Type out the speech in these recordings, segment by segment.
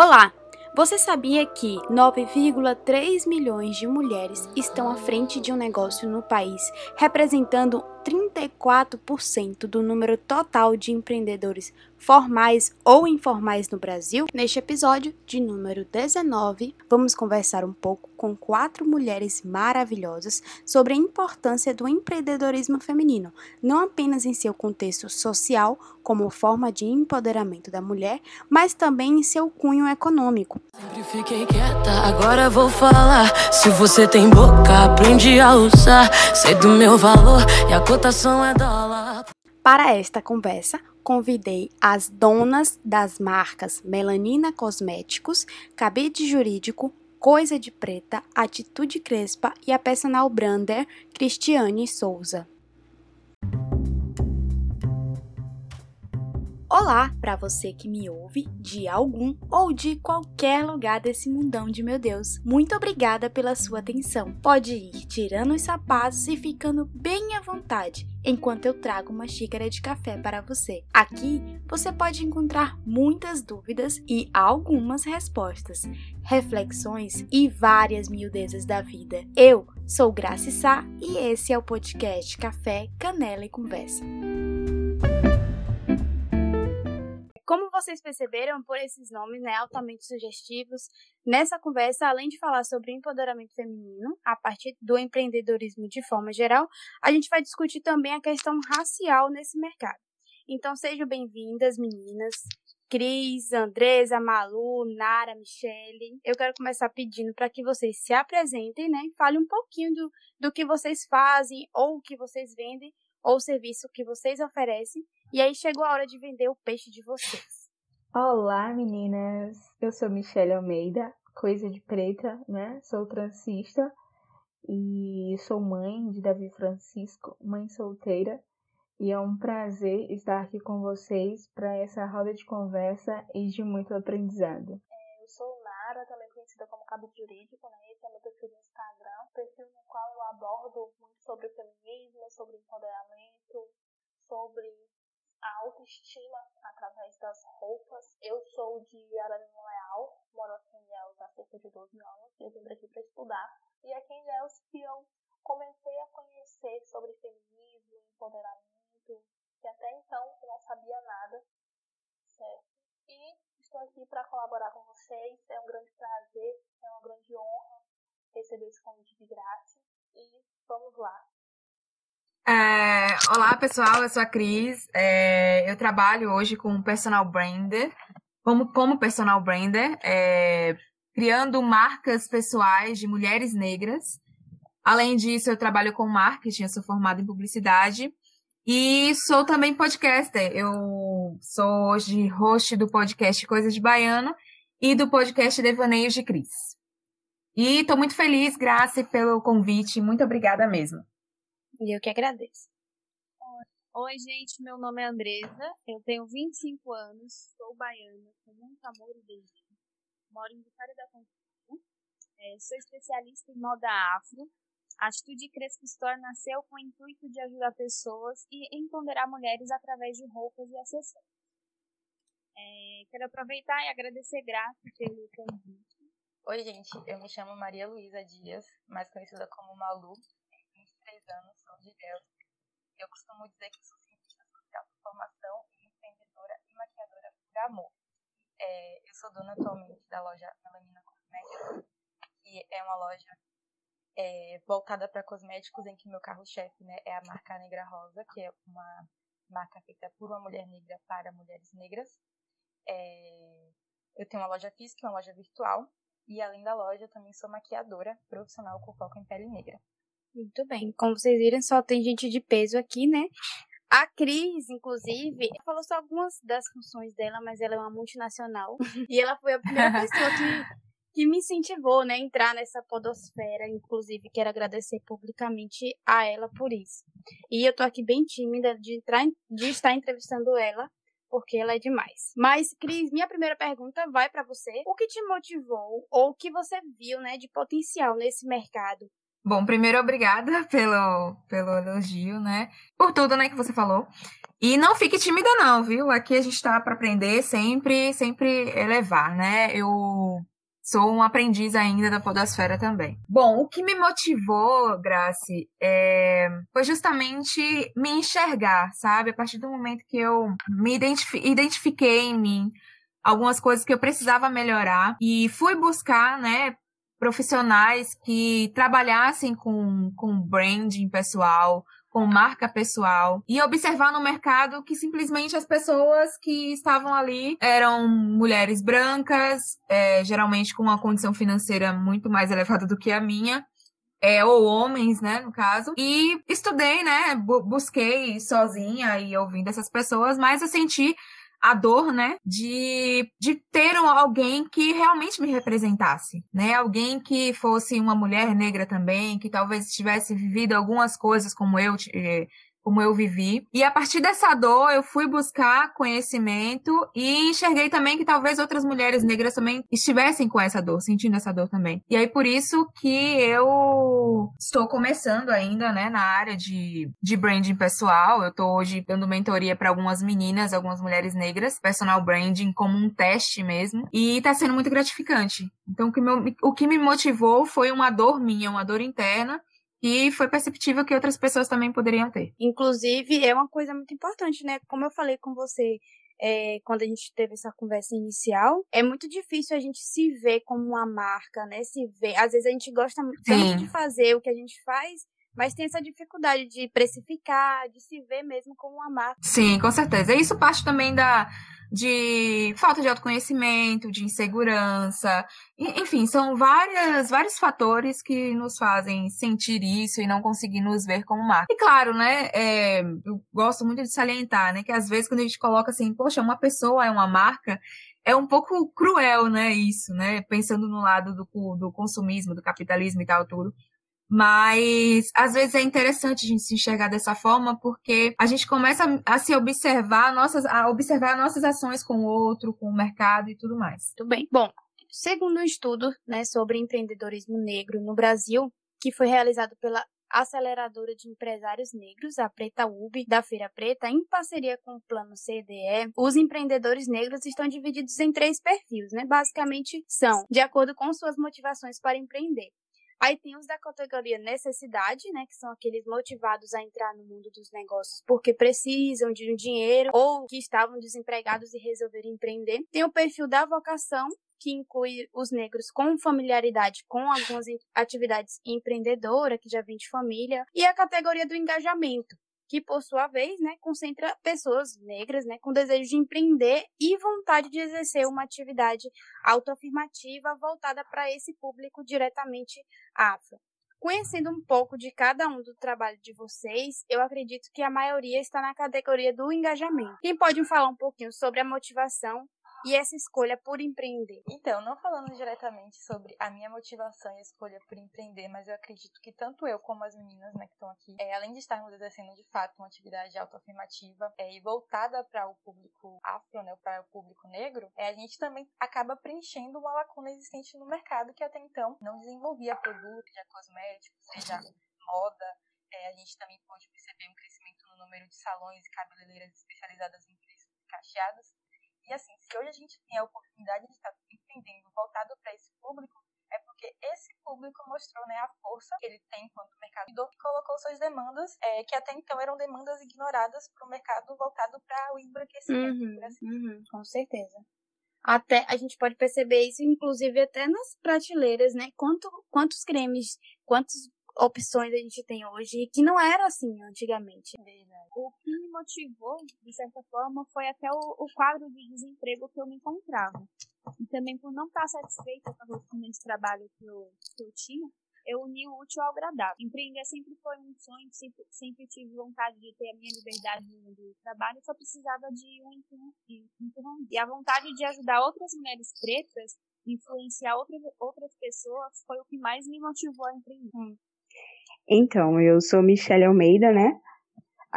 Olá! Você sabia que 9,3 milhões de mulheres estão à frente de um negócio no país, representando 34% do número total de empreendedores formais ou informais no Brasil? Neste episódio de número 19, vamos conversar um pouco com quatro mulheres maravilhosas sobre a importância do empreendedorismo feminino, não apenas em seu contexto social, como forma de empoderamento da mulher, mas também em seu cunho econômico. Sempre fiquei quieta, agora vou falar. Se você tem boca, aprende a usar. Sei do meu valor e a é dólar. Para esta conversa, convidei as donas das marcas Melanina Cosméticos, Cabide Jurídico, Coisa de Preta, Atitude Crespa e a personal brander Cristiane Souza. Olá para você que me ouve de algum ou de qualquer lugar desse mundão de meu Deus. Muito obrigada pela sua atenção. Pode ir tirando os sapatos e ficando bem à vontade enquanto eu trago uma xícara de café para você. Aqui você pode encontrar muitas dúvidas e algumas respostas, reflexões e várias miudezas da vida. Eu sou Graça Sá e esse é o podcast Café, Canela e Conversa. Como vocês perceberam por esses nomes né, altamente sugestivos, nessa conversa, além de falar sobre empoderamento feminino, a partir do empreendedorismo de forma geral, a gente vai discutir também a questão racial nesse mercado. Então sejam bem-vindas, meninas. Cris, Andresa, Malu, Nara, Michele. Eu quero começar pedindo para que vocês se apresentem, né? Falem um pouquinho do, do que vocês fazem, ou o que vocês vendem, ou o serviço que vocês oferecem e aí chegou a hora de vender o peixe de vocês. Olá, meninas. Eu sou Michelle Almeida, coisa de preta, né? Sou transista e sou mãe de Davi Francisco, mãe solteira. E é um prazer estar aqui com vocês para essa roda de conversa e de muito aprendizado. É, eu sou Nara, também conhecida como Cabo Jurídico, né? Esse é meu perfil no Instagram, perfil no qual eu abordo muito sobre o feminismo, sobre empoderamento, sobre a autoestima através das roupas. Eu sou de Ararima Leal, moro aqui em Ilhéus há cerca de 12 anos, eu vim aqui para estudar. E aqui em Ilhéus que eu comecei a conhecer sobre feminismo, empoderamento, que até então eu não sabia nada, certo? E estou aqui para colaborar com vocês, é um grande prazer, é uma grande honra receber esse convite de graça e vamos lá. É, olá, pessoal, eu sou a Cris. É, eu trabalho hoje como personal brander, como, como personal brander, é, criando marcas pessoais de mulheres negras. Além disso, eu trabalho com marketing, eu sou formada em publicidade e sou também podcaster. Eu sou hoje host do podcast Coisas de Baiano e do podcast Devaneios de Cris. E estou muito feliz, Graça, pelo convite. Muito obrigada mesmo. E eu que agradeço. Oi, gente, meu nome é Andresa, eu tenho 25 anos, sou baiana, com muito amor e dedinho. Moro em Vitória da Conquista, é, sou especialista em moda afro. A Atitude Crespo Store nasceu com o intuito de ajudar pessoas e empoderar mulheres através de roupas e acessórios. É, quero aproveitar e agradecer Graça pelo convite. Oi, gente, eu me chamo Maria Luísa Dias, mais conhecida como Malu, 23 anos, Eu costumo dizer que sou cientista social por formação empreendedora e maquiadora por amor. É, eu sou dona atualmente da loja Melanina Cosméticos, que é uma loja é, voltada para cosméticos, em que meu carro-chefe né, é a marca Negra Rosa, que é uma marca feita por uma mulher negra para mulheres negras. É, eu tenho uma loja física uma loja virtual, e além da loja, eu também sou maquiadora profissional com foco em pele negra. Muito bem. Como vocês viram, só tem gente de peso aqui, né? A Cris, inclusive, falou só algumas das funções dela, mas ela é uma multinacional. e ela foi a primeira pessoa que, que me incentivou, né, a entrar nessa podosfera. Inclusive, quero agradecer publicamente a ela por isso. E eu tô aqui bem tímida de, entrar, de estar entrevistando ela, porque ela é demais. Mas, Cris, minha primeira pergunta vai para você. O que te motivou ou o que você viu, né, de potencial nesse mercado Bom, primeiro, obrigada pelo, pelo elogio, né? Por tudo, né, que você falou. E não fique tímida, não, viu? Aqui a gente tá para aprender sempre, sempre elevar, né? Eu sou um aprendiz ainda da podosfera também. Bom, o que me motivou, Grace, é... foi justamente me enxergar, sabe? A partir do momento que eu me identifi identifiquei em mim algumas coisas que eu precisava melhorar e fui buscar, né, profissionais que trabalhassem com, com branding pessoal, com marca pessoal e observar no mercado que simplesmente as pessoas que estavam ali eram mulheres brancas, é, geralmente com uma condição financeira muito mais elevada do que a minha. É, ou homens, né, no caso. E estudei, né, busquei sozinha e ouvindo essas pessoas, mas eu senti a dor, né, de, de ter alguém que realmente me representasse, né, alguém que fosse uma mulher negra também, que talvez tivesse vivido algumas coisas como eu eh, como eu vivi. E a partir dessa dor, eu fui buscar conhecimento e enxerguei também que talvez outras mulheres negras também estivessem com essa dor, sentindo essa dor também. E aí por isso que eu estou começando ainda, né, na área de, de branding pessoal. Eu estou hoje dando mentoria para algumas meninas, algumas mulheres negras, personal branding como um teste mesmo, e está sendo muito gratificante. Então o que, me, o que me motivou foi uma dor minha, uma dor interna, e foi perceptível que outras pessoas também poderiam ter. Inclusive, é uma coisa muito importante, né? Como eu falei com você é, quando a gente teve essa conversa inicial, é muito difícil a gente se ver como uma marca, né? Se ver. Às vezes a gente gosta tanto de fazer o que a gente faz, mas tem essa dificuldade de precificar, de se ver mesmo como uma marca. Sim, com certeza. Isso parte também da de falta de autoconhecimento, de insegurança, enfim, são várias, vários fatores que nos fazem sentir isso e não conseguir nos ver como marca. E claro, né, é, eu gosto muito de salientar, né, que às vezes quando a gente coloca assim, poxa, uma pessoa é uma marca, é um pouco cruel, né, isso, né, pensando no lado do, do consumismo, do capitalismo e tal, tudo. Mas às vezes é interessante a gente se enxergar dessa forma, porque a gente começa a, se observar, nossas, a observar nossas ações com o outro, com o mercado e tudo mais. Tudo bem. Bom, segundo um estudo né, sobre empreendedorismo negro no Brasil, que foi realizado pela aceleradora de empresários negros, a Preta UB, da Feira Preta, em parceria com o Plano CDE, os empreendedores negros estão divididos em três perfis, né? Basicamente são de acordo com suas motivações para empreender. Aí tem os da categoria necessidade, né, que são aqueles motivados a entrar no mundo dos negócios porque precisam de um dinheiro ou que estavam desempregados e resolveram empreender. Tem o perfil da vocação, que inclui os negros com familiaridade com algumas atividades empreendedoras, que já vem de família, e a categoria do engajamento, que por sua vez, né, concentra pessoas negras, né, com desejo de empreender e vontade de exercer uma atividade autoafirmativa voltada para esse público diretamente afro. Conhecendo um pouco de cada um do trabalho de vocês, eu acredito que a maioria está na categoria do engajamento. Quem pode falar um pouquinho sobre a motivação e essa escolha por empreender? Então, não falando diretamente sobre a minha motivação e a escolha por empreender, mas eu acredito que tanto eu como as meninas né, que estão aqui, é, além de estarmos exercendo de fato uma atividade autoafirmativa é, e voltada para o público afro, né, para o público negro, é, a gente também acaba preenchendo uma lacuna existente no mercado que até então não desenvolvia produtos, seja cosméticos, seja moda. É, a gente também pode perceber um crescimento no número de salões e cabeleireiras especializadas em preços cacheados e assim, se hoje a gente tem a oportunidade de estar empreendendo voltado para esse público, é porque esse público mostrou né, a força que ele tem enquanto mercado e colocou suas demandas, é, que até então eram demandas ignoradas para o mercado voltado para o embranquecimento. Uhum, assim. uhum, com certeza. Até a gente pode perceber isso, inclusive, até nas prateleiras, né? Quanto, quantos cremes, quantos opções a gente tem hoje que não era assim antigamente. Verdade. O que motivou, de certa forma, foi até o, o quadro de desemprego que eu me encontrava. E também por não estar satisfeita com a rotina de trabalho que eu, que eu tinha, eu uni o útil ao agradável. Empreender sempre foi um sonho, sempre, sempre tive vontade de ter a minha liberdade no mundo do trabalho, só precisava de um empurrão. E a vontade de ajudar outras mulheres pretas, influenciar outras, outras pessoas, foi o que mais me motivou a empreender. Então, eu sou Michelle Almeida, né?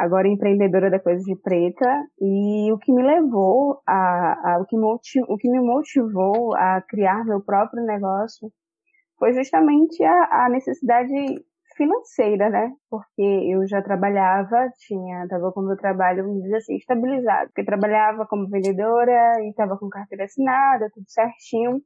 Agora empreendedora da Coisa de Preta. E o que me levou a, a o, que motiv, o que me motivou a criar meu próprio negócio foi justamente a, a necessidade financeira, né? Porque eu já trabalhava, tinha, tava com o meu trabalho, vamos dizer assim, estabilizado. Porque trabalhava como vendedora e tava com carteira assinada, tudo certinho.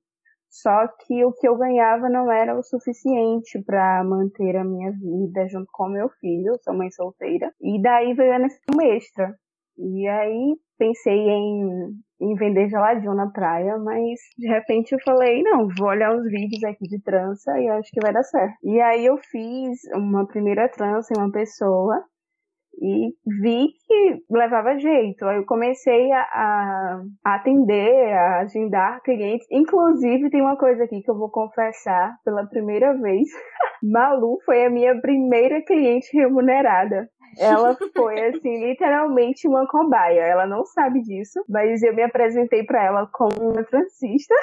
Só que o que eu ganhava não era o suficiente para manter a minha vida junto com meu filho, sou mãe solteira. E daí veio a necessidade extra. E aí pensei em, em vender geladinho na praia, mas de repente eu falei, não, vou olhar os vídeos aqui de trança e acho que vai dar certo. E aí eu fiz uma primeira trança em uma pessoa e vi que levava jeito. Aí eu comecei a, a, atender, a agendar clientes. Inclusive, tem uma coisa aqui que eu vou confessar pela primeira vez. Malu foi a minha primeira cliente remunerada. Ela foi, assim, literalmente uma cobaia. Ela não sabe disso, mas eu me apresentei para ela como uma transista.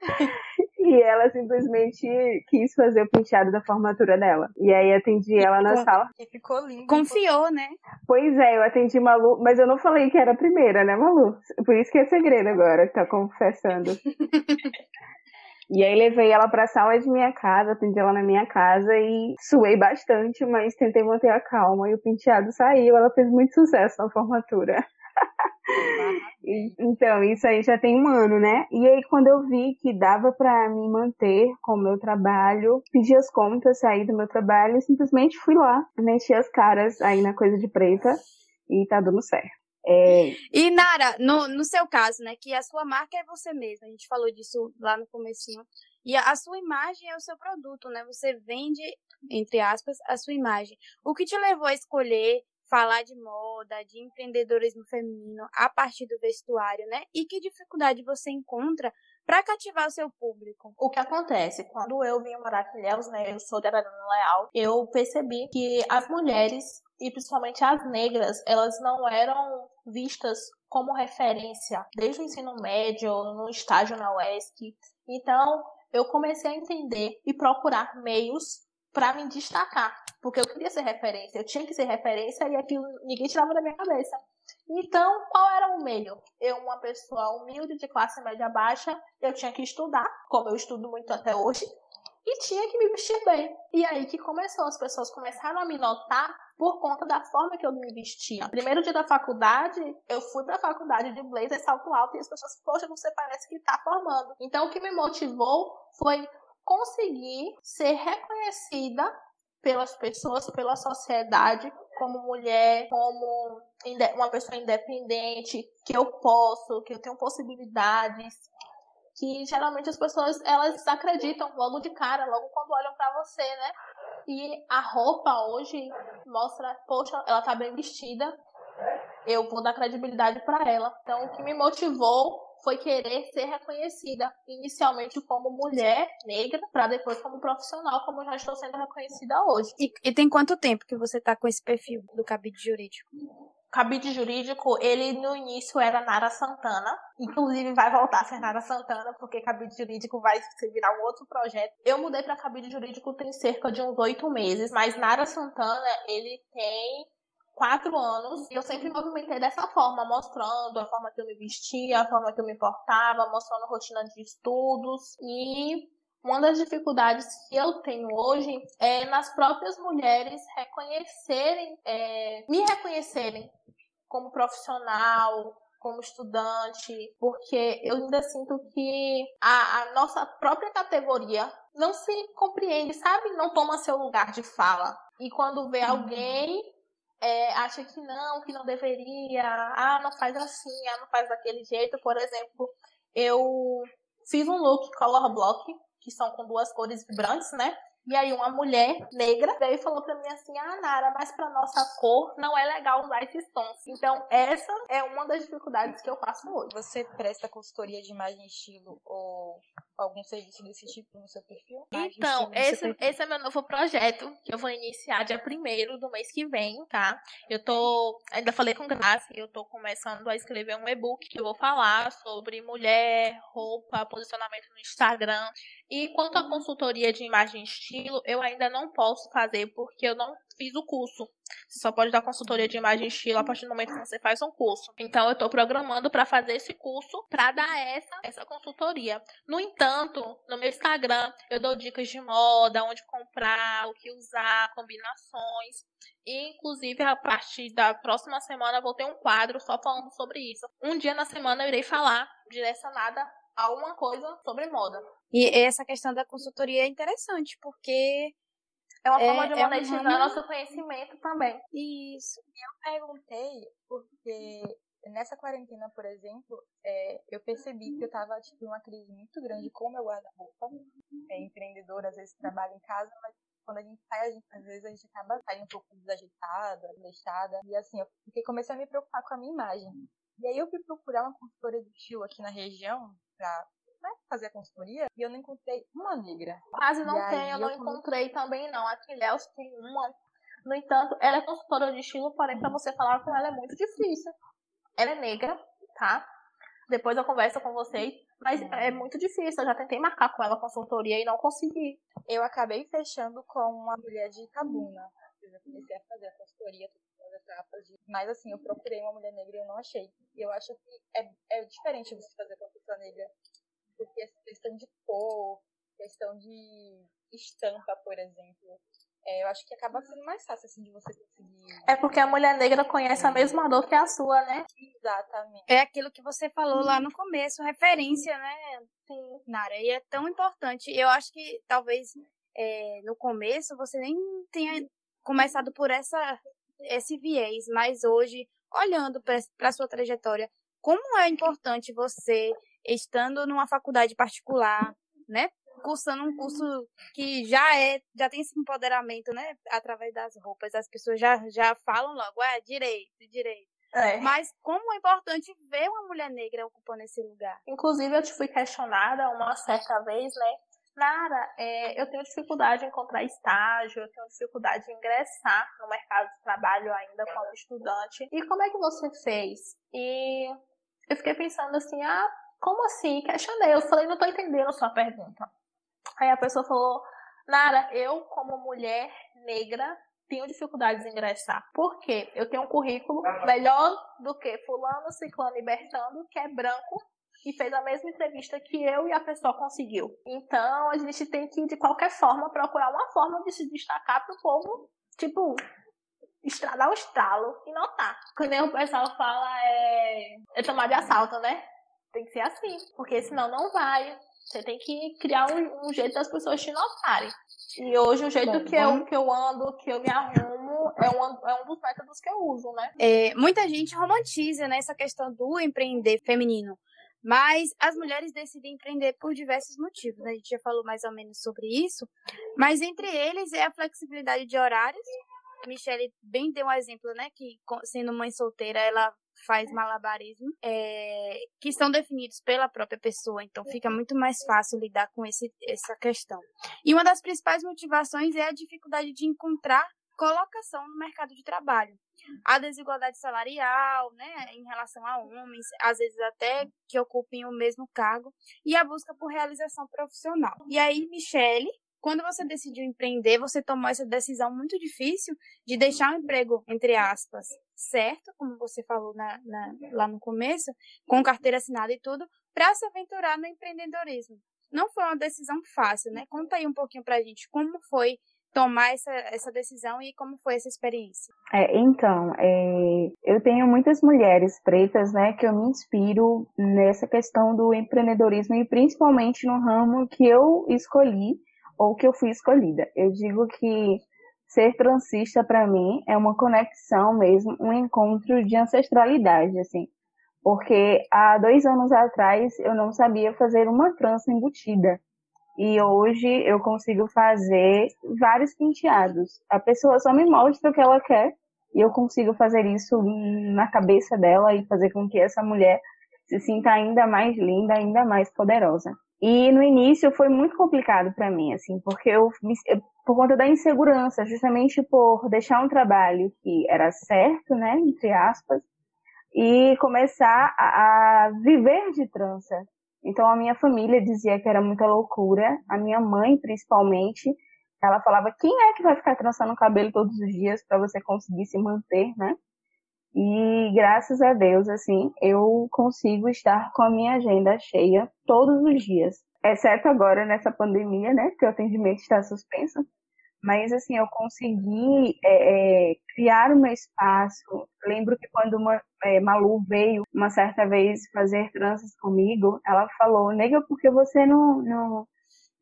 E ela simplesmente quis fazer o penteado da formatura dela. E aí atendi ela na sala. E ficou lindo. Confiou, né? Pois é, eu atendi Malu, mas eu não falei que era a primeira, né, Malu? Por isso que é segredo agora, tá confessando. E aí levei ela pra sala de minha casa, atendi ela na minha casa e suei bastante, mas tentei manter a calma e o penteado saiu. Ela fez muito sucesso na formatura. Então, isso aí já tem um ano, né? E aí, quando eu vi que dava para me manter com o meu trabalho, pedi as contas, saí do meu trabalho e simplesmente fui lá, meti as caras aí na coisa de preta e tá dando certo. É... E Nara, no, no seu caso, né, que a sua marca é você mesma, a gente falou disso lá no comecinho, e a, a sua imagem é o seu produto, né, você vende, entre aspas, a sua imagem. O que te levou a escolher falar de moda, de empreendedorismo feminino a partir do vestuário, né, e que dificuldade você encontra para cativar o seu público? O que acontece? Quando eu vim morar em Ilhéus, né, eu sou de Ararana Leal, eu percebi que as mulheres e principalmente as negras, elas não eram vistas como referência desde o ensino médio, no estágio na UESC. Então, eu comecei a entender e procurar meios para me destacar, porque eu queria ser referência, eu tinha que ser referência e aquilo ninguém tirava da minha cabeça. Então, qual era o meio? Eu, uma pessoa humilde de classe média baixa, eu tinha que estudar, como eu estudo muito até hoje, e tinha que me vestir bem. E aí que começou, as pessoas começaram a me notar por conta da forma que eu me vestia. Primeiro dia da faculdade, eu fui pra faculdade de blazer salto alto e as pessoas, poxa, você parece que tá formando. Então o que me motivou foi conseguir ser reconhecida pelas pessoas, pela sociedade, como mulher, como uma pessoa independente, que eu posso, que eu tenho possibilidades, que geralmente as pessoas elas acreditam logo de cara, logo quando olham para você, né? E a roupa hoje mostra, poxa, ela tá bem vestida, eu vou dar credibilidade para ela. Então, o que me motivou foi querer ser reconhecida inicialmente como mulher negra, para depois como profissional, como já estou sendo reconhecida hoje. E, e tem quanto tempo que você tá com esse perfil do cabide jurídico? cabide jurídico, ele no início era Nara Santana. Inclusive vai voltar a ser Nara Santana, porque cabide jurídico vai se virar um outro projeto. Eu mudei para cabide jurídico tem cerca de uns oito meses, mas Nara Santana, ele tem quatro anos e eu sempre me movimentei dessa forma, mostrando a forma que eu me vestia, a forma que eu me portava, mostrando rotina de estudos e uma das dificuldades que eu tenho hoje é nas próprias mulheres reconhecerem, é, me reconhecerem como profissional, como estudante, porque eu ainda sinto que a, a, nossa própria categoria não se compreende, sabe? Não toma seu lugar de fala. E quando vê uhum. alguém, é, acha que não, que não deveria, ah, não faz assim, ah, não faz daquele jeito. Por exemplo, eu fiz um look color block, que são com duas cores vibrantes, né? E aí uma mulher negra veio e falou para mim assim: "Ah, Nara, mas para nossa cor não é legal usar esses tons". Então, essa é uma das dificuldades que eu faço hoje. Você presta consultoria de imagem e estilo ou algum serviço desse tipo no seu perfil? então, esse, perfil. esse é meu novo projeto que eu vou iniciar dia 1 do mês que vem, tá? Eu tô, ainda falei com Graça, eu tô começando a escrever um e-book que eu vou falar sobre mulher, roupa, posicionamento no Instagram. E quanto à consultoria de imagem e estilo, estilo, eu ainda não posso fazer porque eu não fiz o curso. Você só pode dar consultoria de imagem e estilo a partir do momento que você faz um curso. Então eu estou programando para fazer esse curso para dar essa essa consultoria. No entanto, no meu Instagram eu dou dicas de moda, onde comprar, o que usar, combinações. E, inclusive, a partir da próxima semana, vou ter um quadro só falando sobre isso. Um dia na semana eu irei falar direcionada a alguma coisa sobre moda. E essa questão da consultoria é interessante, porque é uma forma é, de monetizar é um nosso conhecimento também. Isso. Eu perguntei porque nessa quarentena, por exemplo, é, eu percebi que eu estava tipo, uma crise muito grande com o meu guarda-roupa. É, empreendedora, às vezes trabalha em casa, mas quando a gente sai, a gente, às vezes a gente acaba saindo um pouco desajeitada, deixada. E assim, eu fiquei, comecei a me preocupar com a minha imagem. E aí eu fui procurar uma consultora de estilo aqui na região pra né, fazer a consultoria e eu não encontrei uma negra. Quase não e tem, eu não eu encontrei também não. Aqui em Léus tem uma. No entanto, ela é consultora de estilo, porém para você falar com ela é muito difícil. Ela é negra, tá? Depois eu converso com vocês. Mas é muito difícil, eu já tentei marcar com ela consultoria e não consegui. Eu acabei fechando com uma mulher de Itabuna. Eu comecei a fazer a consultoria, etapas. De... Mas assim, eu procurei uma mulher negra e eu não achei. E eu acho que é, é diferente você fazer com a pessoa negra. Porque essa questão de cor, questão de estampa, por exemplo, é, eu acho que acaba sendo mais fácil, assim, de você conseguir. É porque a mulher negra conhece a mesma dor que a sua, né? Exatamente. É aquilo que você falou lá no começo, referência, né? Sim. Nara, e é tão importante. Eu acho que talvez é, no começo você nem tenha começado por essa, esse viés, mas hoje, olhando para a sua trajetória, como é importante você, estando numa faculdade particular, né? cursando um curso que já é, já tem esse empoderamento, né? Através das roupas. As pessoas já, já falam logo, é direito, direito. É. Mas como é importante ver uma mulher negra ocupando esse lugar. Inclusive, eu te fui questionada uma certa vez, né? Nara, é, eu tenho dificuldade em encontrar estágio, eu tenho dificuldade em ingressar no mercado de trabalho ainda como estudante. E como é que você fez? E eu fiquei pensando assim, ah, como assim? Questionei. Eu falei, não tô entendendo a sua pergunta. Aí a pessoa falou: Nara, eu, como mulher negra, tenho dificuldades em ingressar. Por quê? Eu tenho um currículo melhor do que Fulano, Ciclano e Bertando, que é branco e fez a mesma entrevista que eu e a pessoa conseguiu. Então a gente tem que, de qualquer forma, procurar uma forma de se destacar para o povo, tipo, estralar o estralo e notar. Quando o pessoal fala é, é tomar de assalto, né? Tem que ser assim, porque senão não vai. Você tem que criar um, um jeito das pessoas te notarem. E hoje o jeito Bom, que, eu, que eu ando, que eu me arrumo, é um, é um dos métodos que eu uso, né? É, muita gente romantiza né, essa questão do empreender feminino. Mas as mulheres decidem empreender por diversos motivos. Né? A gente já falou mais ou menos sobre isso. Mas entre eles é a flexibilidade de horários. A Michelle bem deu um exemplo, né? Que sendo mãe solteira, ela faz malabarismo, é, que são definidos pela própria pessoa, então fica muito mais fácil lidar com esse, essa questão. E uma das principais motivações é a dificuldade de encontrar colocação no mercado de trabalho. A desigualdade salarial, né, em relação a homens, às vezes até que ocupem o mesmo cargo, e a busca por realização profissional. E aí, Michele, quando você decidiu empreender, você tomou essa decisão muito difícil de deixar o emprego, entre aspas, certo, como você falou na, na, lá no começo, com carteira assinada e tudo, para se aventurar no empreendedorismo. Não foi uma decisão fácil, né? Conta aí um pouquinho pra gente como foi tomar essa, essa decisão e como foi essa experiência? É, então, é, eu tenho muitas mulheres pretas, né, que eu me inspiro nessa questão do empreendedorismo e principalmente no ramo que eu escolhi, ou que eu fui escolhida. Eu digo que ser transista para mim é uma conexão mesmo, um encontro de ancestralidade, assim. Porque há dois anos atrás eu não sabia fazer uma trança embutida. E hoje eu consigo fazer vários penteados. A pessoa só me mostra o que ela quer e eu consigo fazer isso na cabeça dela e fazer com que essa mulher se sinta ainda mais linda, ainda mais poderosa. E no início foi muito complicado para mim, assim, porque eu, por conta da insegurança, justamente por deixar um trabalho que era certo, né, entre aspas, e começar a, a viver de trança. Então a minha família dizia que era muita loucura, a minha mãe principalmente, ela falava: quem é que vai ficar trançando o cabelo todos os dias para você conseguir se manter, né? E graças a Deus, assim, eu consigo estar com a minha agenda cheia todos os dias, exceto agora nessa pandemia, né? Que o atendimento está suspenso. Mas, assim, eu consegui é, é, criar o meu espaço. Lembro que quando uma, é, Malu veio uma certa vez fazer tranças comigo, ela falou: Nega, por que você não, não,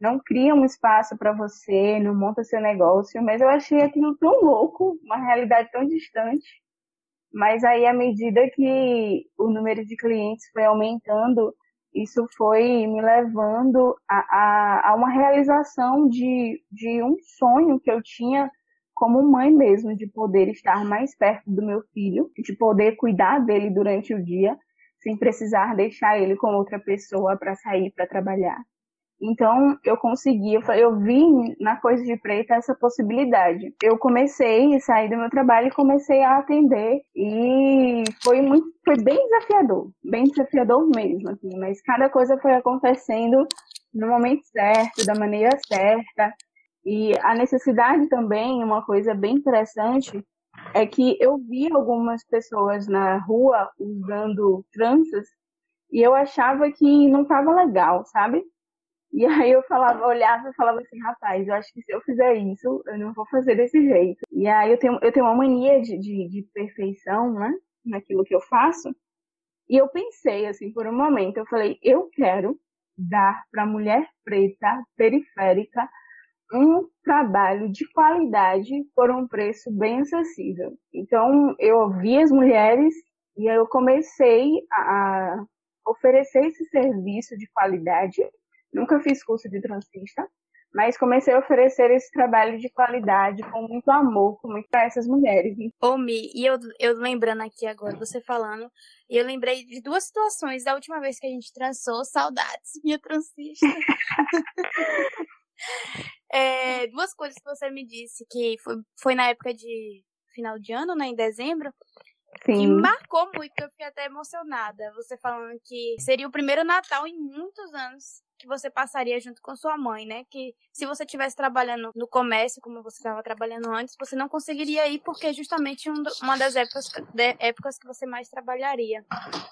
não cria um espaço para você, não monta seu negócio? Mas eu achei aquilo tão louco, uma realidade tão distante. Mas aí, à medida que o número de clientes foi aumentando, isso foi me levando a, a, a, uma realização de, de um sonho que eu tinha como mãe mesmo, de poder estar mais perto do meu filho, de poder cuidar dele durante o dia, sem precisar deixar ele com outra pessoa para sair para trabalhar. Então, eu consegui, eu, eu vi na Coisa de Preta essa possibilidade. Eu comecei sair do meu trabalho e comecei a atender. E foi muito, foi bem desafiador, bem desafiador mesmo, assim, mas cada coisa foi acontecendo no momento certo, da maneira certa. E a necessidade também, uma coisa bem interessante, é que eu vi algumas pessoas na rua usando tranças e eu achava que não estava legal, sabe? E aí eu falava, olhava e falava assim, rapaz, eu acho que se eu fizer isso, eu não vou fazer desse jeito. E aí eu tenho, eu tenho uma mania de, de, de perfeição, né? Naquilo que eu faço. E eu pensei, assim, por um momento, eu falei, eu quero dar para mulher preta, periférica, um trabalho de qualidade por um preço bem acessível. Então, eu ouvi as mulheres e aí eu comecei a oferecer esse serviço de qualidade Nunca fiz curso de transista, mas comecei a oferecer esse trabalho de qualidade com muito amor, com muito para essas mulheres. Ô, Mi, e eu, eu lembrando aqui agora, você falando, e eu lembrei de duas situações da última vez que a gente trançou, saudades, minha transista. é, duas coisas que você me disse, que foi, foi na época de final de ano, né, em dezembro, Sim. que marcou muito, que eu fiquei até emocionada. Você falando que seria o primeiro Natal em muitos anos que você passaria junto com sua mãe, né? Que se você estivesse trabalhando no comércio, como você estava trabalhando antes, você não conseguiria ir porque é justamente um, uma das épocas, de, épocas que você mais trabalharia.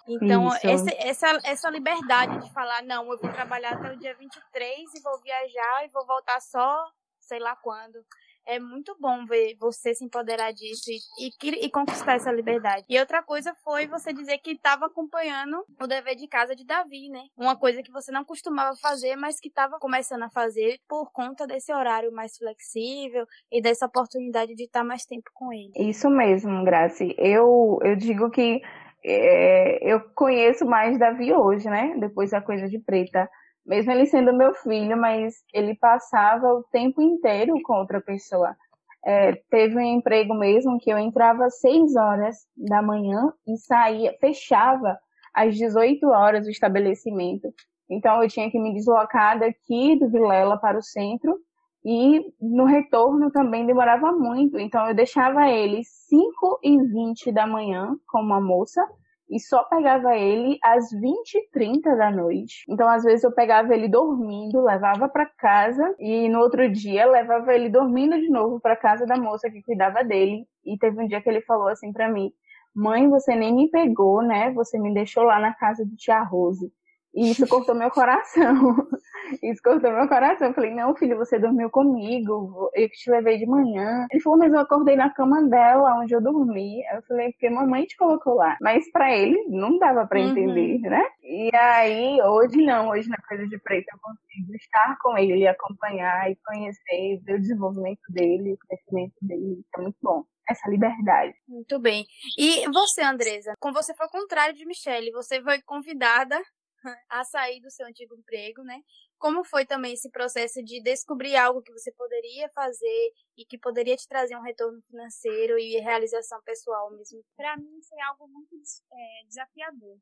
Então, esse, essa, essa liberdade de falar, não, eu vou trabalhar até o dia 23 e vou viajar e vou voltar só sei lá quando é muito bom ver você se empoderar disso e, e, e, conquistar essa liberdade. E outra coisa foi você dizer que estava acompanhando o dever de casa de Davi, né? Uma coisa que você não costumava fazer, mas que estava começando a fazer por conta desse horário mais flexível e dessa oportunidade de estar mais tempo com ele. Isso mesmo, Graci. Eu, eu digo que é, eu conheço mais Davi hoje, né? Depois da coisa de preta mesmo ele sendo meu filho, mas ele passava o tempo inteiro com outra pessoa. É, teve um emprego mesmo que eu entrava às 6 horas da manhã e saía, fechava às 18 horas o estabelecimento. Então eu tinha que me deslocar daqui do Vilela para o centro e no retorno também demorava muito. Então eu deixava ele 5 e 20 da manhã com uma moça e só pegava ele às 20 e 30 da noite. Então, às vezes, eu pegava ele dormindo, levava para casa e no outro dia levava ele dormindo de novo para casa da moça que cuidava dele. E teve um dia que ele falou assim para mim: Mãe, você nem me pegou, né? Você me deixou lá na casa do tia Rose. E isso cortou meu coração. Isso cortou meu coração. Eu falei, não, filho, você dormiu comigo, eu te levei de manhã. Ele falou, mas eu acordei na cama dela, onde eu dormi. Eu falei, porque mamãe te colocou lá. Mas para ele, não dava para uhum. entender, né? E aí, hoje não, hoje na Coisa de Preto eu consigo estar com ele, acompanhar e conhecer, ver o desenvolvimento dele, o crescimento dele. É muito bom essa liberdade. Muito bem. E você, Andresa, com você foi o contrário de Michelle, você foi convidada a sair do seu antigo emprego, né? Como foi também esse processo de descobrir algo que você poderia fazer e que poderia te trazer um retorno financeiro e realização pessoal mesmo? Para mim foi algo muito é, desafiador,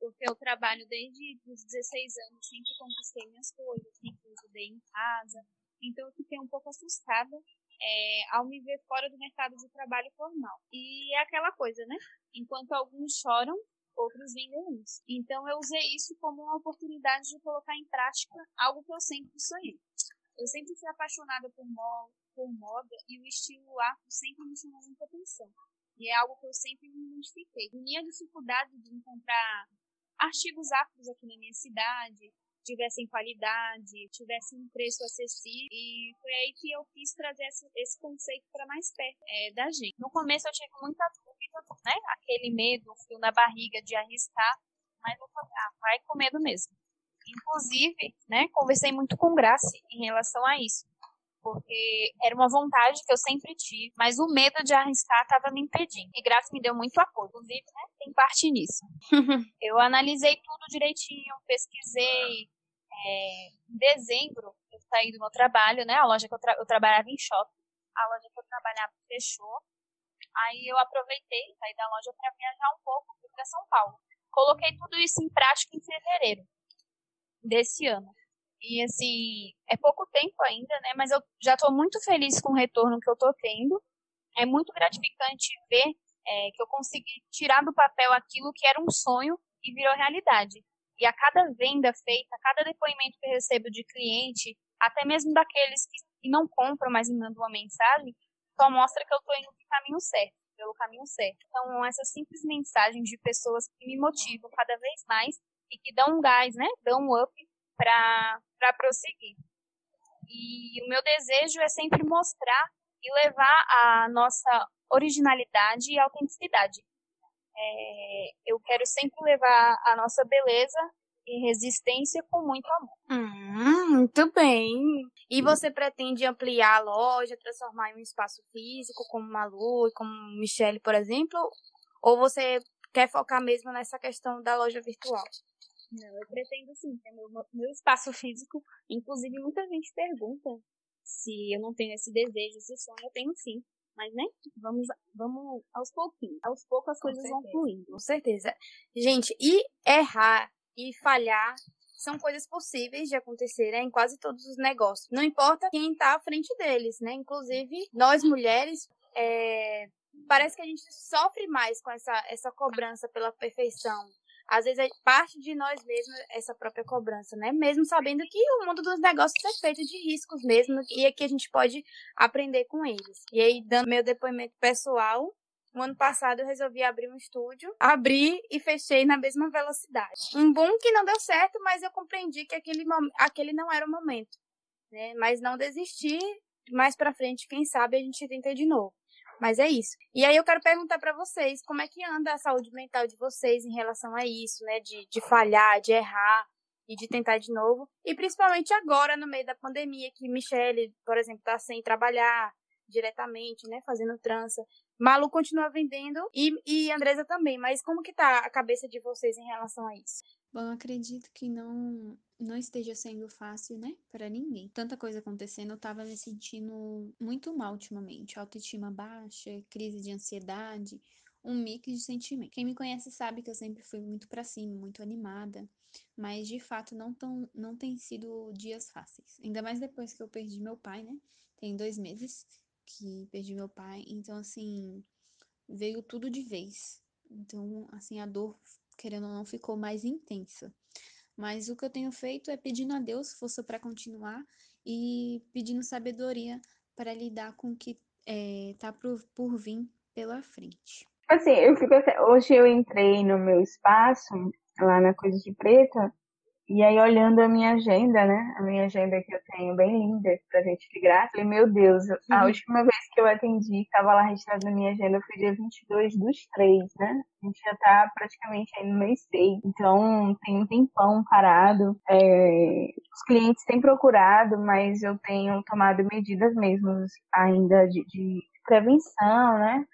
porque eu trabalho desde os 16 anos, sempre conquistei minhas coisas, sempre ajudei em casa, então eu fiquei um pouco assustada é, ao me ver fora do mercado de trabalho formal. E é aquela coisa, né? Enquanto alguns choram, outros vendem isso. Então eu usei isso como uma oportunidade de colocar em prática algo que eu sempre sonhei. Eu sempre fui apaixonada por, por moda e o estilo afro sempre me chamou muita atenção. E é algo que eu sempre me identifiquei. Minha dificuldade de encontrar artigos afros aqui na minha cidade, tivessem qualidade, tivessem um preço acessível. E foi aí que eu quis trazer esse, esse conceito para mais perto é, da gente. No começo eu tive muita dúvida, né? Aquele medo, fio na barriga de arriscar, mas eu falei, ah, vai com medo mesmo. Inclusive, né, conversei muito com Grace em relação a isso. Porque era uma vontade que eu sempre tive, mas o medo de arriscar estava me impedindo. E Grace me deu muito apoio. Inclusive, né, tem parte nisso. eu analisei tudo direitinho, pesquisei, é, em dezembro, eu saí do meu trabalho, né? A loja que eu, tra eu trabalhava em shopping, a loja que eu trabalhava fechou. Aí eu aproveitei, saí da loja para viajar um pouco para São Paulo. Coloquei tudo isso em prática em fevereiro desse ano. E assim, é pouco tempo ainda, né? Mas eu já estou muito feliz com o retorno que eu estou tendo. É muito gratificante ver é, que eu consegui tirar do papel aquilo que era um sonho e virou realidade. E a cada venda feita, a cada depoimento que eu recebo de cliente, até mesmo daqueles que não compram, mas me mandam uma mensagem, só mostra que eu estou indo pelo caminho certo, pelo caminho certo. Então, essas simples mensagens de pessoas que me motivam cada vez mais e que dão um gás, né? Dão um up para prosseguir. E o meu desejo é sempre mostrar e levar a nossa originalidade e autenticidade. É, eu quero sempre levar a nossa beleza e resistência com muito amor. Hum, muito bem. E você pretende ampliar a loja, transformar em um espaço físico, como Malu e como Michelle, por exemplo? Ou você quer focar mesmo nessa questão da loja virtual? Não, eu pretendo sim ter meu, meu espaço físico. Inclusive, muita gente pergunta se eu não tenho esse desejo, esse sonho. Eu tenho sim. Mas, né? Vamos, vamos aos pouquinhos. Aos poucos as coisas vão fluindo. Com certeza. Gente, e errar e falhar são coisas possíveis de acontecerem em quase todos os negócios. Não importa quem está à frente deles, né? Inclusive, nós mulheres, é... parece que a gente sofre mais com essa, essa cobrança pela perfeição às vezes é parte de nós mesmos essa própria cobrança, né? Mesmo sabendo que o mundo dos negócios é feito de riscos mesmo e aqui a gente pode aprender com eles. E aí, dando meu depoimento pessoal, no ano passado eu resolvi abrir um estúdio, abri e fechei na mesma velocidade. Um boom que não deu certo, mas eu compreendi que aquele, aquele não era o momento, né? Mas não desisti, mais para frente, quem sabe a gente tenta de novo. Mas é isso. E aí eu quero perguntar para vocês como é que anda a saúde mental de vocês em relação a isso, né? De, de falhar, de errar e de tentar de novo. E principalmente agora, no meio da pandemia, que Michelle, por exemplo, tá sem trabalhar diretamente, né? Fazendo trança. Malu continua vendendo e, e Andresa também. Mas como que tá a cabeça de vocês em relação a isso? Bom, acredito que não não esteja sendo fácil, né, para ninguém. Tanta coisa acontecendo, eu tava me sentindo muito mal ultimamente, autoestima baixa, crise de ansiedade, um mix de sentimentos. Quem me conhece sabe que eu sempre fui muito para cima, muito animada, mas de fato não tão não tem sido dias fáceis. Ainda mais depois que eu perdi meu pai, né? Tem dois meses que perdi meu pai, então assim veio tudo de vez. Então, assim, a dor querendo ou não, ficou mais intensa. Mas o que eu tenho feito é pedindo a Deus força para continuar e pedindo sabedoria para lidar com o que está é, por, por vir pela frente. Assim, eu fico até, hoje eu entrei no meu espaço lá na Coisa de Preta e aí, olhando a minha agenda, né? A minha agenda que eu tenho bem linda, pra gente de graça. Falei, meu Deus, a uhum. última vez que eu atendi, estava lá registrado na minha agenda, foi dia 22 dos 3, né? A gente já tá praticamente aí no mês 6. Então, tem um tempão parado. É... Os clientes têm procurado, mas eu tenho tomado medidas mesmo ainda de, de prevenção, né?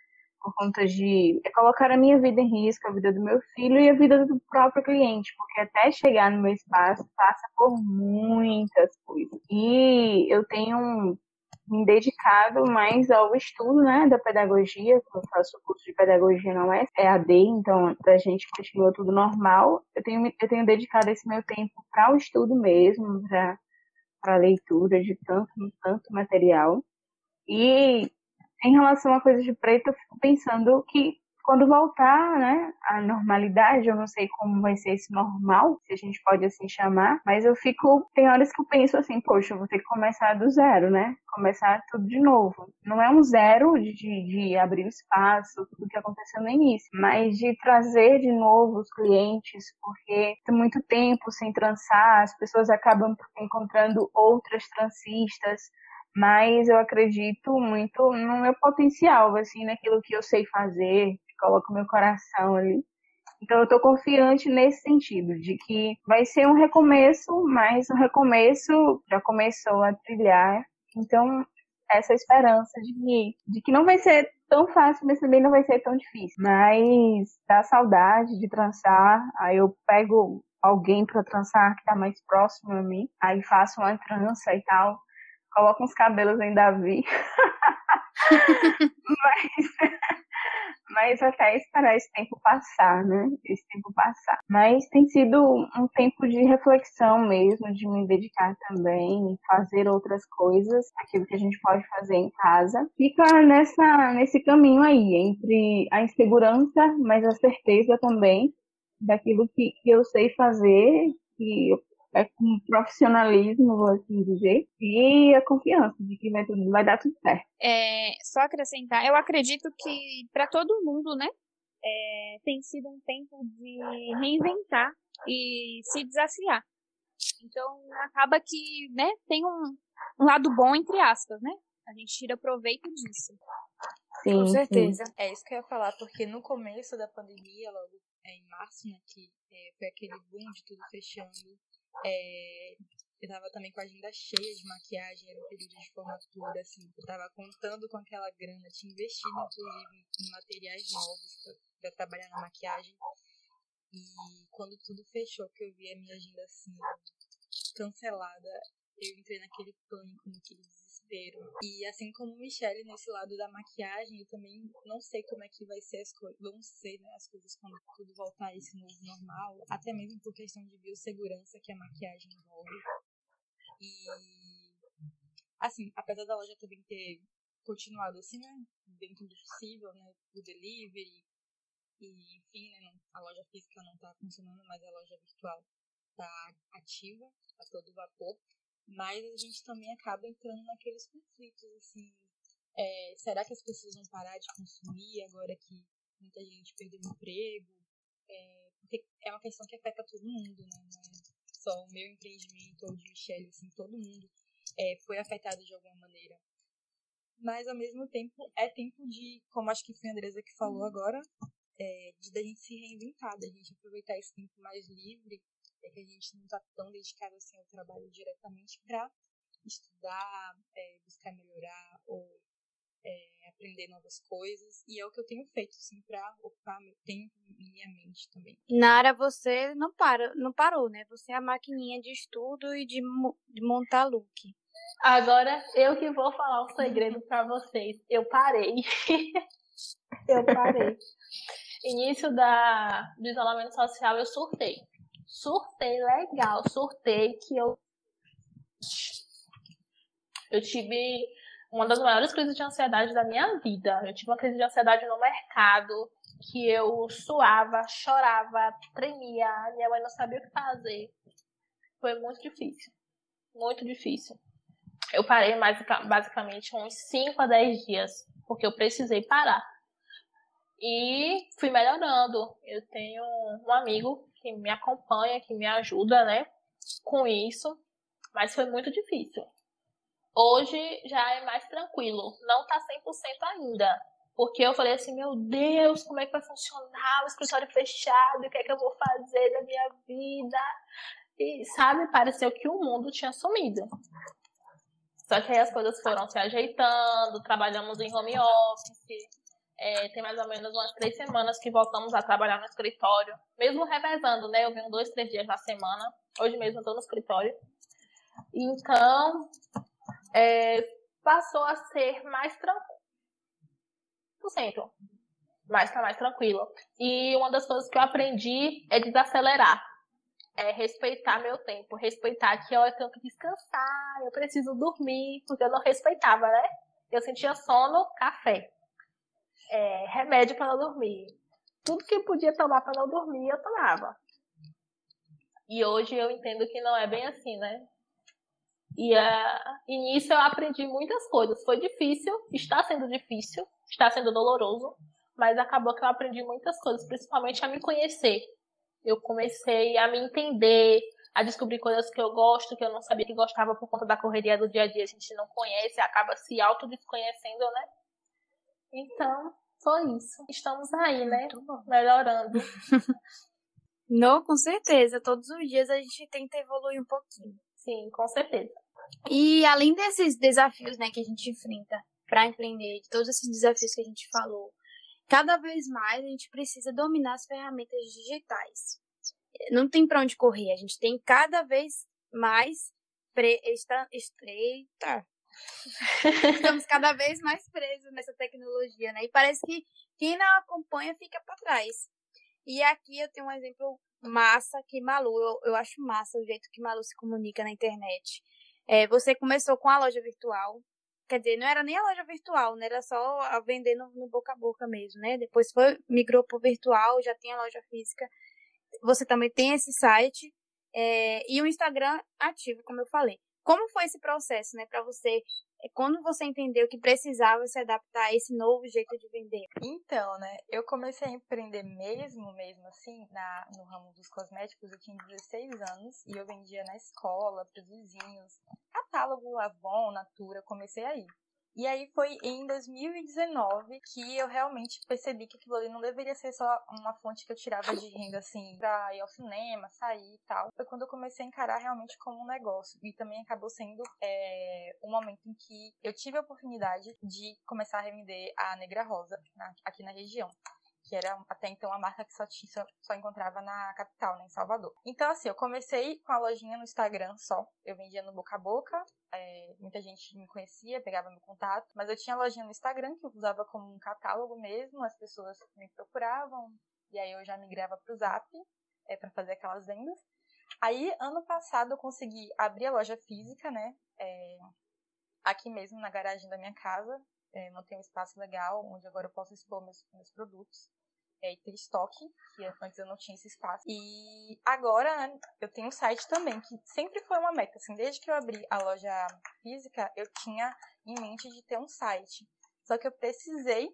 Por conta de colocar a minha vida em risco, a vida do meu filho e a vida do próprio cliente, porque até chegar no meu espaço passa por muitas coisas. E eu tenho me dedicado mais ao estudo né, da pedagogia, eu faço curso de pedagogia não é EAD, então a gente continua tudo normal. Eu tenho, eu tenho dedicado esse meu tempo para o estudo mesmo, para a leitura de tanto, tanto material. E em relação a coisas de preto, eu fico pensando que quando voltar, né, à normalidade, eu não sei como vai ser esse normal, se a gente pode assim chamar, mas eu fico, tem horas que eu penso assim, poxa, eu vou ter que começar do zero, né? Começar tudo de novo. Não é um zero de, de abrir o espaço, tudo que aconteceu no início, mas de trazer de novo os clientes, porque tem muito tempo sem trançar, as pessoas acabam encontrando outras trancistas, mas eu acredito muito no meu potencial, assim, naquilo que eu sei fazer, coloco meu coração ali. Então eu estou confiante nesse sentido, de que vai ser um recomeço, mas o recomeço já começou a trilhar. Então, essa esperança de que, de que não vai ser tão fácil, mas também não vai ser tão difícil. Mas dá saudade de trançar, aí eu pego alguém para trançar que está mais próximo a mim, aí faço uma trança e tal, coloco uns cabelos em Davi. mas mas até esperar esse tempo passar, né? Esse tempo passar. Mas tem sido um tempo de reflexão mesmo, de me dedicar também, fazer outras coisas, aquilo que a gente pode fazer em casa. Fica nessa, nesse caminho aí, entre a insegurança, mas a certeza também daquilo que, que eu sei fazer, que eu é com profissionalismo, vou assim dizer, e a confiança de que vai, tudo, vai dar tudo certo. É, só acrescentar, eu acredito que para todo mundo, né, é, tem sido um tempo de reinventar e se desafiar. Então acaba que, né, tem um, um lado bom entre aspas, né? A gente tira proveito disso. Sim, Com certeza. Sim. É isso que eu ia falar, porque no começo da pandemia, logo é, em março, né, que é, foi aquele boom de tudo fechando, é, eu tava também com a agenda cheia de maquiagem, era um período de formatura, assim, eu tava contando com aquela grana, tinha investido, inclusive, em materiais novos para trabalhar na maquiagem. E quando tudo fechou, que eu vi a minha agenda, assim, cancelada, eu entrei naquele pânico, naquele. E assim como Michelle, nesse lado da maquiagem, eu também não sei como é que vai ser as coisas, vão ser né, as coisas quando tudo voltar a esse novo normal, até mesmo por questão de biossegurança que a maquiagem envolve. E assim, apesar da loja também ter continuado assim, né, dentro do possível, né, o delivery, e enfim, né, a loja física não está funcionando, mas a loja virtual está ativa a todo vapor mas a gente também acaba entrando naqueles conflitos, assim, é, será que as pessoas vão parar de consumir agora que muita gente perdeu o emprego? É, porque é uma questão que afeta todo mundo, né? Não é só o meu empreendimento ou de Michelle, assim, todo mundo é, foi afetado de alguma maneira. Mas ao mesmo tempo é tempo de, como acho que foi a Andresa que falou agora, é, de da gente se reinventar, da gente aproveitar esse tempo mais livre é que a gente não está tão dedicado assim ao trabalho diretamente para estudar, é, buscar melhorar ou é, aprender novas coisas. E é o que eu tenho feito, assim, para ocupar meu tempo e minha mente também. Nara, você não para, não parou, né? Você é a maquininha de estudo e de, de montar look. Agora eu que vou falar um segredo para vocês. Eu parei. eu parei. Início da, do isolamento social, eu surtei surtei legal, surtei que eu eu tive uma das maiores crises de ansiedade da minha vida. Eu tive uma crise de ansiedade no mercado, que eu suava, chorava, tremia, minha mãe não sabia o que fazer. Foi muito difícil. Muito difícil. Eu parei mais, basicamente uns 5 a 10 dias, porque eu precisei parar. E fui melhorando. Eu tenho um amigo que me acompanha, que me ajuda, né, com isso, mas foi muito difícil. Hoje já é mais tranquilo, não tá 100% ainda, porque eu falei assim, meu Deus, como é que vai funcionar o escritório fechado, o que é que eu vou fazer da minha vida? E, sabe, pareceu que o mundo tinha sumido. Só que aí as coisas foram se ajeitando, trabalhamos em home office, é, tem mais ou menos umas três semanas que voltamos a trabalhar no escritório, mesmo revezando, né? Eu venho dois, três dias na semana. Hoje mesmo estou no escritório. Então, é, passou a ser mais tranquilo. Mas tá mais tranquilo. E uma das coisas que eu aprendi é desacelerar. É respeitar meu tempo. Respeitar que eu tenho que descansar, eu preciso dormir, porque eu não respeitava, né? Eu sentia sono, café. É, remédio para não dormir. Tudo que eu podia tomar para não dormir, eu tomava. E hoje eu entendo que não é bem assim, né? E, uh, e nisso eu aprendi muitas coisas. Foi difícil, está sendo difícil, está sendo doloroso, mas acabou que eu aprendi muitas coisas, principalmente a me conhecer. Eu comecei a me entender, a descobrir coisas que eu gosto, que eu não sabia que gostava por conta da correria do dia a dia. A gente não conhece, acaba se autodesconhecendo, né? Então, foi isso. Estamos aí, né? Melhorando. não, com certeza. Todos os dias a gente tenta evoluir um pouquinho. Sim, com certeza. E além desses desafios, né, que a gente enfrenta para empreender, de todos esses desafios que a gente falou, cada vez mais a gente precisa dominar as ferramentas digitais. Não tem para onde correr, a gente tem cada vez mais pre... Está... estreita. Estamos cada vez mais presos nessa tecnologia, né? E parece que quem não acompanha fica para trás. E aqui eu tenho um exemplo massa que Malu, eu, eu acho massa o jeito que Malu se comunica na internet. É, você começou com a loja virtual, quer dizer, não era nem a loja virtual, né? Era só a vender no, no boca a boca mesmo, né? Depois foi, migrou para virtual, já tem a loja física. Você também tem esse site é, e o Instagram ativo, como eu falei. Como foi esse processo, né, para você é quando você entendeu que precisava se adaptar a esse novo jeito de vender? Então, né, eu comecei a empreender mesmo, mesmo assim, na, no ramo dos cosméticos, eu tinha 16 anos e eu vendia na escola, para os vizinhos, catálogo Avon, Natura, comecei aí. E aí foi em 2019 que eu realmente percebi que aquilo ali não deveria ser só uma fonte que eu tirava de renda assim pra ir ao cinema, sair e tal. Foi quando eu comecei a encarar realmente como um negócio. E também acabou sendo é, um momento em que eu tive a oportunidade de começar a revender a Negra Rosa aqui na região que era até então a marca que só, tinha, só encontrava na capital, né, em Salvador. Então, assim, eu comecei com a lojinha no Instagram só. Eu vendia no boca a boca, é, muita gente me conhecia, pegava meu contato, mas eu tinha a lojinha no Instagram que eu usava como um catálogo mesmo, as pessoas me procuravam, e aí eu já migrava pro Zap é, para fazer aquelas vendas. Aí, ano passado, eu consegui abrir a loja física, né? É, aqui mesmo na garagem da minha casa é, manter um espaço legal, onde agora eu posso expor meus, meus produtos é, e ter estoque, que antes eu não tinha esse espaço. E agora né, eu tenho um site também, que sempre foi uma meta. Assim, desde que eu abri a loja física, eu tinha em mente de ter um site. Só que eu precisei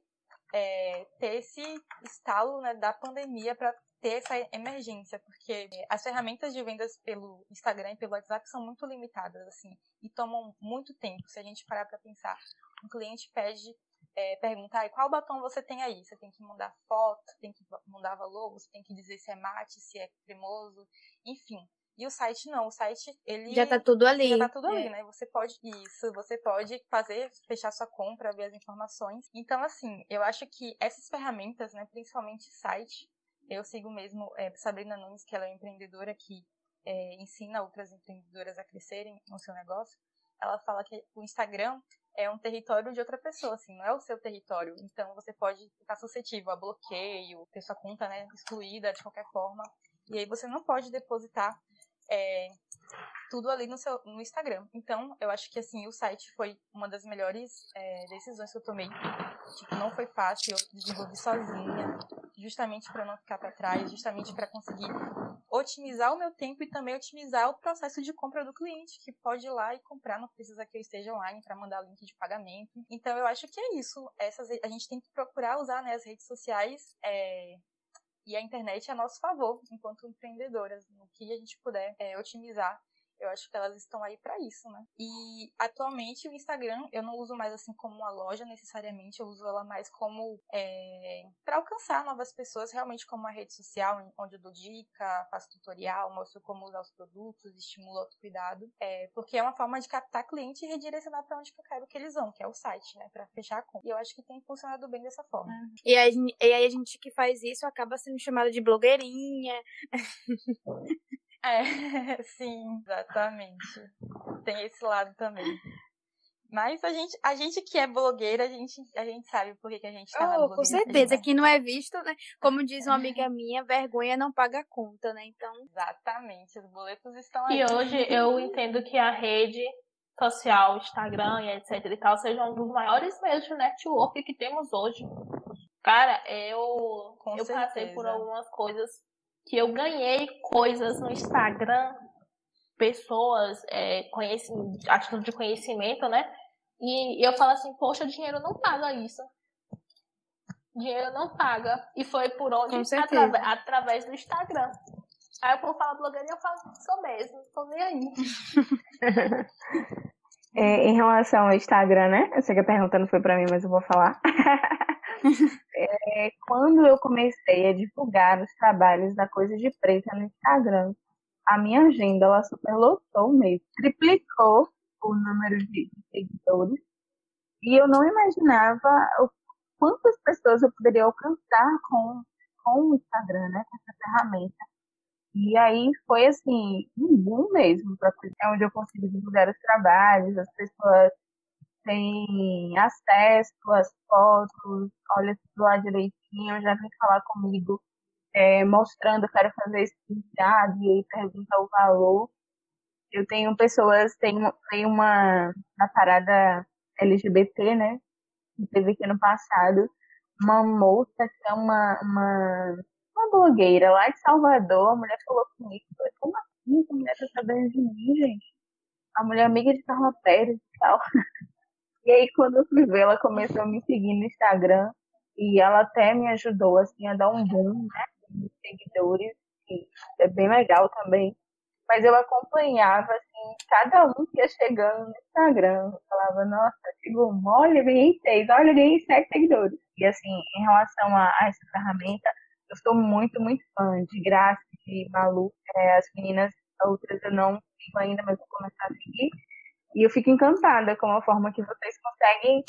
é, ter esse estalo né, da pandemia para ter essa emergência, porque as ferramentas de vendas pelo Instagram e pelo WhatsApp são muito limitadas, assim, e tomam muito tempo. Se a gente parar para pensar, um cliente pede, é, perguntar qual batom você tem aí? Você tem que mandar foto, tem que mandar valor, você tem que dizer se é mate, se é cremoso, enfim. E o site não, o site ele já tá tudo ali. Já tá tudo ali, é. né? Você pode isso, você pode fazer, fechar sua compra, ver as informações. Então assim, eu acho que essas ferramentas, né, principalmente site, eu sigo mesmo é, Sabrina Nunes, que ela é empreendedora que é, ensina outras empreendedoras a crescerem no seu negócio. Ela fala que o Instagram é um território de outra pessoa, assim, não é o seu território. Então você pode estar suscetível a bloqueio, ter sua conta né, excluída de qualquer forma. E aí você não pode depositar é, tudo ali no, seu, no Instagram. Então, eu acho que assim, o site foi uma das melhores é, decisões que eu tomei. Tipo, não foi fácil, eu desenvolvi sozinha, justamente para não ficar para trás, justamente para conseguir otimizar o meu tempo e também otimizar o processo de compra do cliente, que pode ir lá e comprar, não precisa que eu esteja online para mandar link de pagamento. Então, eu acho que é isso. Essas, a gente tem que procurar usar né, as redes sociais é, e a internet a nosso favor, enquanto empreendedoras, no que a gente puder é, otimizar eu acho que elas estão aí para isso, né? E atualmente o Instagram eu não uso mais assim como uma loja necessariamente, eu uso ela mais como é, para alcançar novas pessoas, realmente como uma rede social onde eu dou dica, faço tutorial, mostro como usar os produtos, estimulo o autocuidado, é, porque é uma forma de captar cliente e redirecionar para onde que eu quero que eles vão, que é o site, né? Para fechar a conta. E eu acho que tem funcionado bem dessa forma. E aí, e aí a gente que faz isso acaba sendo chamada de blogueirinha. É, sim, exatamente. Tem esse lado também. Mas a gente, a gente que é blogueira, a gente, a gente sabe por que, que a gente tá oh, Com certeza, que não é visto, né? Como diz uma amiga minha, vergonha não paga conta, né? Então. Exatamente, os boletos estão aí. E hoje eu entendo que a rede social, Instagram e etc e tal, sejam um dos maiores meios de network que temos hoje. Cara, eu, Com eu passei por algumas coisas que eu ganhei coisas no Instagram, pessoas é, conheci, a título de conhecimento, né? E eu falo assim, poxa, dinheiro não paga isso. Dinheiro não paga. E foi por onde? Atrave- através do Instagram. Aí o povo fala blogueirinha, eu falo, sou mesmo, tô nem aí. É, em relação ao Instagram, né? Eu sei que a pergunta não foi pra mim, mas eu vou falar. É, quando eu comecei a divulgar os trabalhos da Coisa de Preta no Instagram, a minha agenda ela superlotou mesmo, triplicou o número de seguidores e eu não imaginava o quantas pessoas eu poderia alcançar com, com o Instagram, né? Com essa ferramenta. E aí foi assim, um boom mesmo, pra, é onde eu consigo divulgar os trabalhos, as pessoas têm acesso às fotos, olha tudo lá direitinho, já vem falar comigo, é, mostrando, eu quero fazer esse pintado, e aí pergunta o valor. Eu tenho pessoas, tem, tem uma, na parada LGBT, né? Que teve aqui no passado, uma moça que é uma, uma uma blogueira lá de Salvador, a mulher falou comigo, falei, como assim essa mulher tá sabendo de mim, gente? A mulher é amiga de Carla Pérez e tal. E aí quando eu fui ver, ela começou a me seguir no Instagram e ela até me ajudou assim a dar um boom, né, de seguidores, que é bem legal também. Mas eu acompanhava assim, cada um que ia chegando no Instagram, eu falava, nossa, chegou um, olha, ganhei seis, olha, ganhei sete seguidores. E assim, em relação a, a essa ferramenta, eu sou muito, muito fã de Graça, de Malu. É, as meninas, outras eu não sigo ainda, mas vou começar a seguir. E eu fico encantada com a forma que vocês conseguem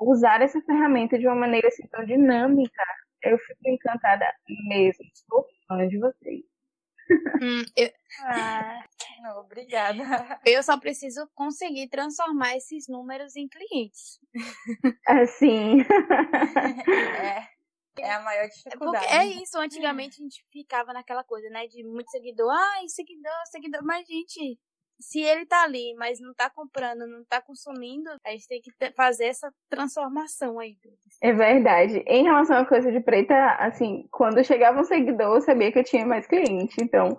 usar essa ferramenta de uma maneira assim tão dinâmica. Eu fico encantada mesmo. Sou fã de vocês. Hum, eu, Ah, não, obrigada. eu só preciso conseguir transformar esses números em clientes. Assim. É, é a maior É Porque dificuldade. é isso, antigamente a gente ficava naquela coisa, né? De muito seguidor, ai, seguidor, seguidor, mas gente, se ele tá ali, mas não tá comprando, não tá consumindo, a gente tem que fazer essa transformação aí. É verdade. Em relação à coisa de preta, assim, quando chegava um seguidor, eu sabia que eu tinha mais cliente. Então,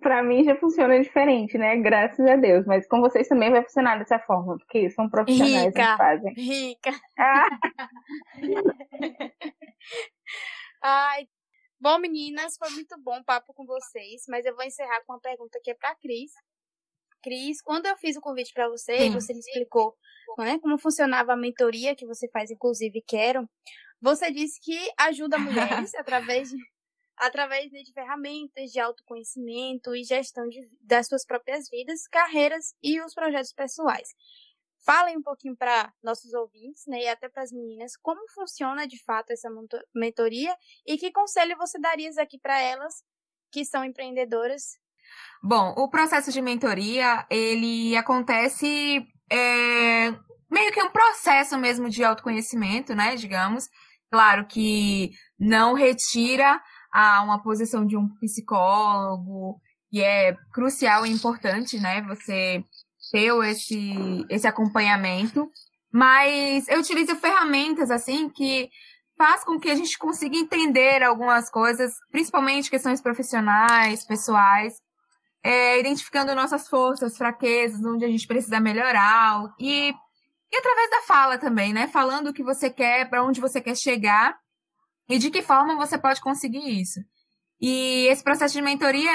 pra mim já funciona diferente, né? Graças a Deus. Mas com vocês também vai funcionar dessa forma, porque são profissionais Rica. que fazem. Rica. Ah, Ai. Bom, meninas, foi muito bom o papo com vocês, mas eu vou encerrar com uma pergunta que é pra Cris. Cris, quando eu fiz o convite pra você, Sim. você me explicou né, como funcionava a mentoria que você faz, inclusive, quero. Você disse que ajuda mulheres através de, através de ferramentas de autoconhecimento e gestão de, das suas próprias vidas, carreiras e os projetos pessoais. Falem um pouquinho para nossos ouvintes, né, e até para as meninas, como funciona de fato essa mentoria e que conselho você daria aqui para elas que são empreendedoras? Bom, o processo de mentoria, ele acontece é, meio que um processo mesmo de autoconhecimento, né, digamos. Claro que não retira a uma posição de um psicólogo, que é crucial e importante, né, você ter esse, esse acompanhamento. Mas eu utilizo ferramentas, assim, que faz com que a gente consiga entender algumas coisas, principalmente questões profissionais, pessoais, é, identificando nossas forças, fraquezas, onde a gente precisa melhorar e, e através da fala também, né? Falando o que você quer, para onde você quer chegar e de que forma você pode conseguir isso. E esse processo de mentoria,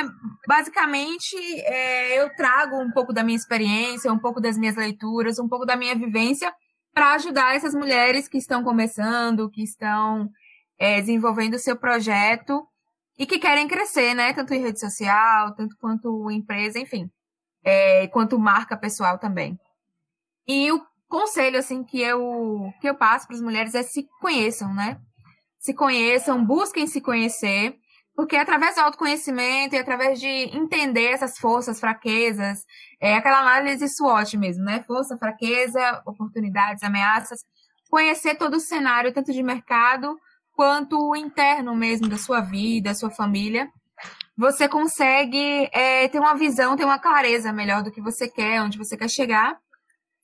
basicamente, é, eu trago um pouco da minha experiência, um pouco das minhas leituras, um pouco da minha vivência para ajudar essas mulheres que estão começando, que estão é, desenvolvendo o seu projeto e que querem crescer, né? Tanto em rede social, tanto quanto empresa, enfim, é, quanto marca pessoal também. E o conselho assim que eu que eu passo para as mulheres é se conheçam, né? Se conheçam, busquem se conhecer, porque através do autoconhecimento e através de entender essas forças, fraquezas, é aquela análise SWOT mesmo, né? Força, fraqueza, oportunidades, ameaças, conhecer todo o cenário tanto de mercado quanto o interno mesmo da sua vida, da sua família, você consegue é, ter uma visão, ter uma clareza melhor do que você quer, onde você quer chegar.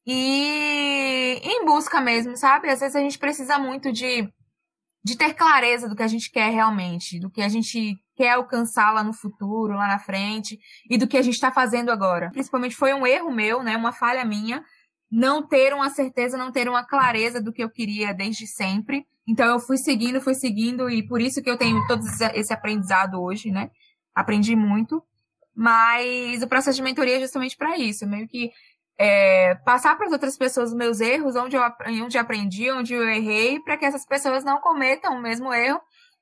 E em busca mesmo, sabe? Às vezes a gente precisa muito de de ter clareza do que a gente quer realmente, do que a gente quer alcançar lá no futuro, lá na frente, e do que a gente está fazendo agora. Principalmente foi um erro meu, né, uma falha minha, não ter uma certeza, não ter uma clareza do que eu queria desde sempre. Então eu fui seguindo, fui seguindo, e por isso que eu tenho todo esse aprendizado hoje, né? Aprendi muito. Mas o processo de mentoria é justamente para isso, meio que é, passar para as outras pessoas os meus erros, onde eu, onde aprendi, onde eu errei, para que essas pessoas não cometam o mesmo erro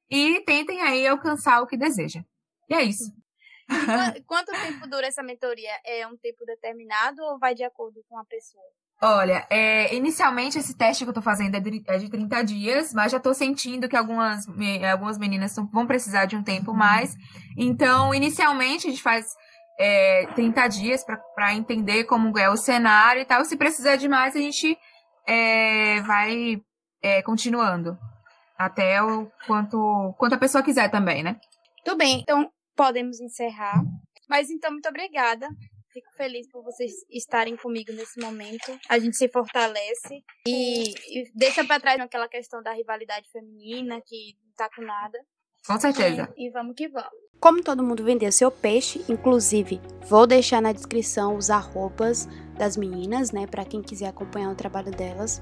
e tentem aí alcançar o que desejam. E é isso. Quanto tempo dura essa mentoria? É um tempo determinado ou vai de acordo com a pessoa? Olha, é, inicialmente esse teste que eu tô fazendo é de, é de 30 dias, mas já tô sentindo que algumas, algumas meninas vão precisar de um tempo mais. Então, inicialmente a gente faz é, 30 dias para entender como é o cenário e tal. Se precisar de mais, a gente é, vai é, continuando. Até o quanto, quanto a pessoa quiser também, né? Tudo bem, então podemos encerrar. Mas então, muito obrigada. Fico feliz por vocês estarem comigo nesse momento. A gente se fortalece e, e deixa para trás aquela questão da rivalidade feminina que não tá com nada. Com certeza. E, e vamos que vamos. Como todo mundo vendeu seu peixe, inclusive vou deixar na descrição os arrobas das meninas, né, para quem quiser acompanhar o trabalho delas.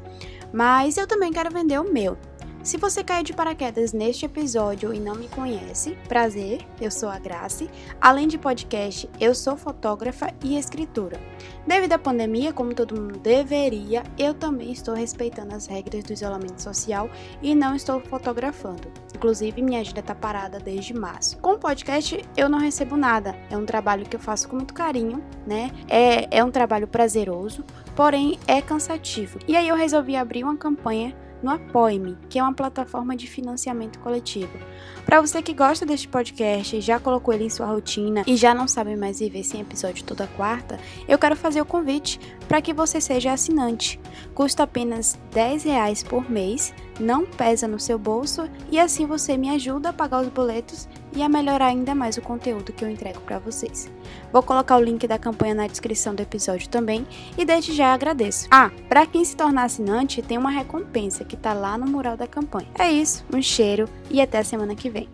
Mas eu também quero vender o meu. Se você caiu de paraquedas neste episódio e não me conhece, prazer, eu sou a Grace. Além de podcast, eu sou fotógrafa e escritora. Devido à pandemia, como todo mundo deveria, eu também estou respeitando as regras do isolamento social e não estou fotografando. Inclusive, minha agenda está parada desde março. Com o podcast, eu não recebo nada. É um trabalho que eu faço com muito carinho, né? É, é um trabalho prazeroso, porém é cansativo. E aí eu resolvi abrir uma campanha no Apoie-me, que é uma plataforma de financiamento coletivo. Para você que gosta deste podcast, já colocou ele em sua rotina e já não sabe mais viver sem episódio toda quarta, eu quero fazer o convite para que você seja assinante. Custa apenas 10 reais por mês, não pesa no seu bolso e assim você me ajuda a pagar os boletos e a melhorar ainda mais o conteúdo que eu entrego para vocês. Vou colocar o link da campanha na descrição do episódio também e desde já agradeço. Ah, para quem se tornar assinante, tem uma recompensa que tá lá no mural da campanha. É isso, um cheiro e até a semana que vem.